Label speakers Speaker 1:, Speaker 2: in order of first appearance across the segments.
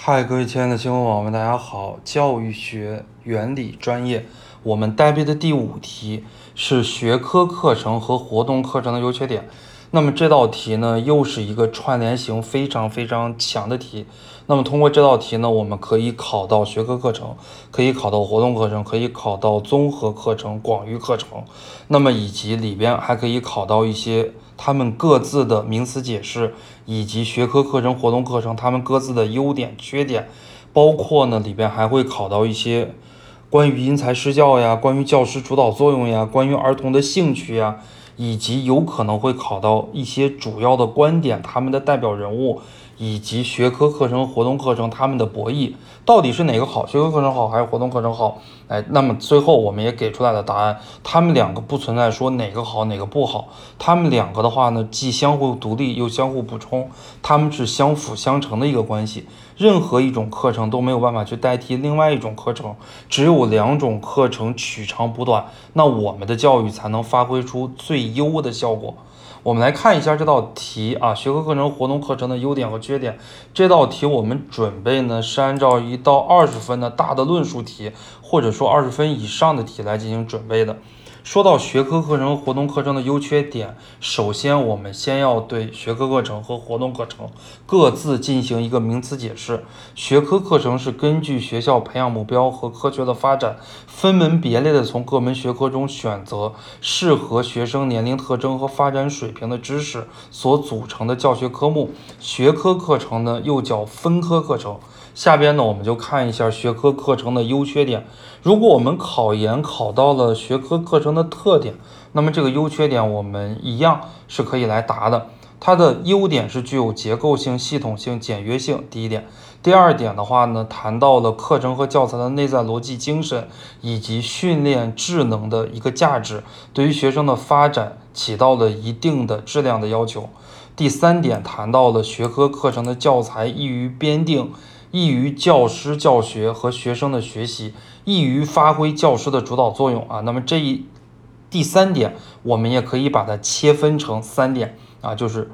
Speaker 1: 嗨，各位亲爱的新闻网们，大家好！教育学原理专业，我们带背的第五题是学科课程和活动课程的优缺点。那么这道题呢，又是一个串联型非常非常强的题。那么通过这道题呢，我们可以考到学科课程，可以考到活动课程，可以考到综合课程、广域课程。那么以及里边还可以考到一些。他们各自的名词解释，以及学科课程、活动课程，他们各自的优点、缺点，包括呢里边还会考到一些关于因材施教呀，关于教师主导作用呀，关于儿童的兴趣呀，以及有可能会考到一些主要的观点，他们的代表人物。以及学科课程、活动课程，他们的博弈到底是哪个好？学科课程好还是活动课程好？哎，那么最后我们也给出来的答案，他们两个不存在说哪个好哪个不好，他们两个的话呢，既相互独立又相互补充，他们是相辅相成的一个关系。任何一种课程都没有办法去代替另外一种课程，只有两种课程取长补短，那我们的教育才能发挥出最优的效果。我们来看一下这道题啊，学科课程、活动课程的优点和缺点。这道题我们准备呢是按照一道二十分的大的论述题，或者说二十分以上的题来进行准备的。说到学科课程和、活动课程的优缺点，首先我们先要对学科课程和活动课程各自进行一个名词解释。学科课程是根据学校培养目标和科学的发展，分门别类的从各门学科中选择适合学生年龄特征和发展水平的知识所组成的教学科目。学科课程呢，又叫分科课程。下边呢，我们就看一下学科课程的优缺点。如果我们考研考到了学科课程的特点，那么这个优缺点我们一样是可以来答的。它的优点是具有结构性、系统性、简约性，第一点。第二点的话呢，谈到了课程和教材的内在逻辑精神以及训练智能的一个价值，对于学生的发展起到了一定的质量的要求。第三点谈到了学科课程的教材易于编定。易于教师教学和学生的学习，易于发挥教师的主导作用啊。那么这一第三点，我们也可以把它切分成三点啊，就是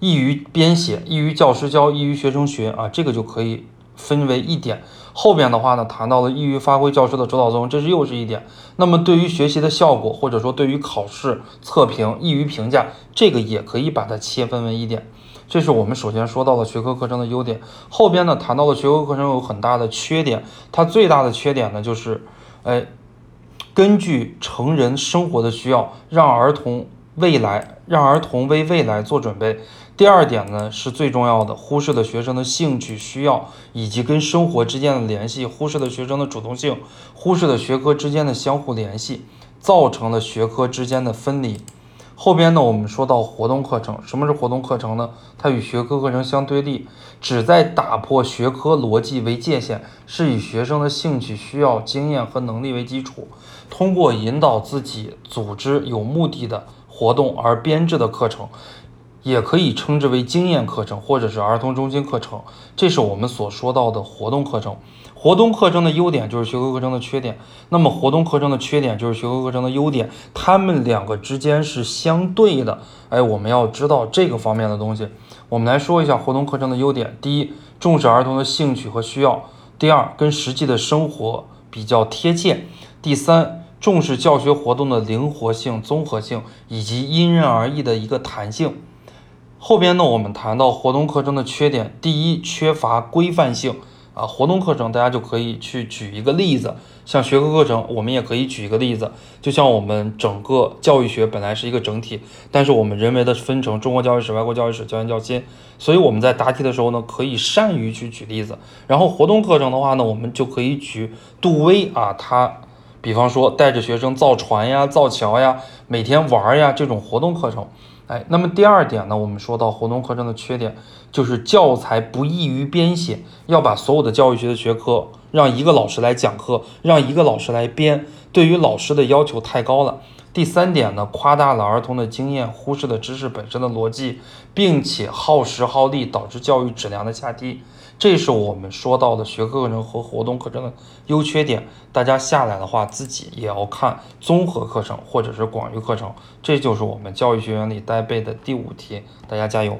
Speaker 1: 易于编写、易于教师教、易于学生学啊，这个就可以分为一点。后边的话呢，谈到了易于发挥教师的主导作用，这是又是一点。那么对于学习的效果，或者说对于考试测评易于评价，这个也可以把它切分为一点。这是我们首先说到了学科课程的优点，后边呢谈到了学科课程有很大的缺点，它最大的缺点呢就是，哎，根据成人生活的需要，让儿童未来让儿童为未来做准备。第二点呢是最重要的，忽视了学生的兴趣需要以及跟生活之间的联系，忽视了学生的主动性，忽视了学科之间的相互联系，造成了学科之间的分离。后边呢，我们说到活动课程，什么是活动课程呢？它与学科课程相对立，旨在打破学科逻辑为界限，是以学生的兴趣、需要、经验和能力为基础，通过引导自己组织有目的的活动而编制的课程。也可以称之为经验课程，或者是儿童中心课程，这是我们所说到的活动课程。活动课程的优点就是学科课程的缺点，那么活动课程的缺点就是学科课程的优点，它们两个之间是相对的。哎，我们要知道这个方面的东西。我们来说一下活动课程的优点：第一，重视儿童的兴趣和需要；第二，跟实际的生活比较贴切；第三，重视教学活动的灵活性、综合性以及因人而异的一个弹性。后边呢，我们谈到活动课程的缺点，第一，缺乏规范性啊。活动课程大家就可以去举一个例子，像学科课程，我们也可以举一个例子，就像我们整个教育学本来是一个整体，但是我们人为的分成中国教育史、外国教育史、教研教新，所以我们在答题的时候呢，可以善于去举例子。然后活动课程的话呢，我们就可以举杜威啊，他比方说带着学生造船呀、造桥呀、每天玩呀这种活动课程。哎，那么第二点呢，我们说到活动课程的缺点，就是教材不易于编写，要把所有的教育学的学科让一个老师来讲课，让一个老师来编，对于老师的要求太高了。第三点呢，夸大了儿童的经验，忽视了知识本身的逻辑，并且耗时耗力，导致教育质量的下低。这是我们说到的学科课程和活动课程的优缺点，大家下来的话自己也要看综合课程或者是广域课程，这就是我们教育学原理带背的第五题，大家加油。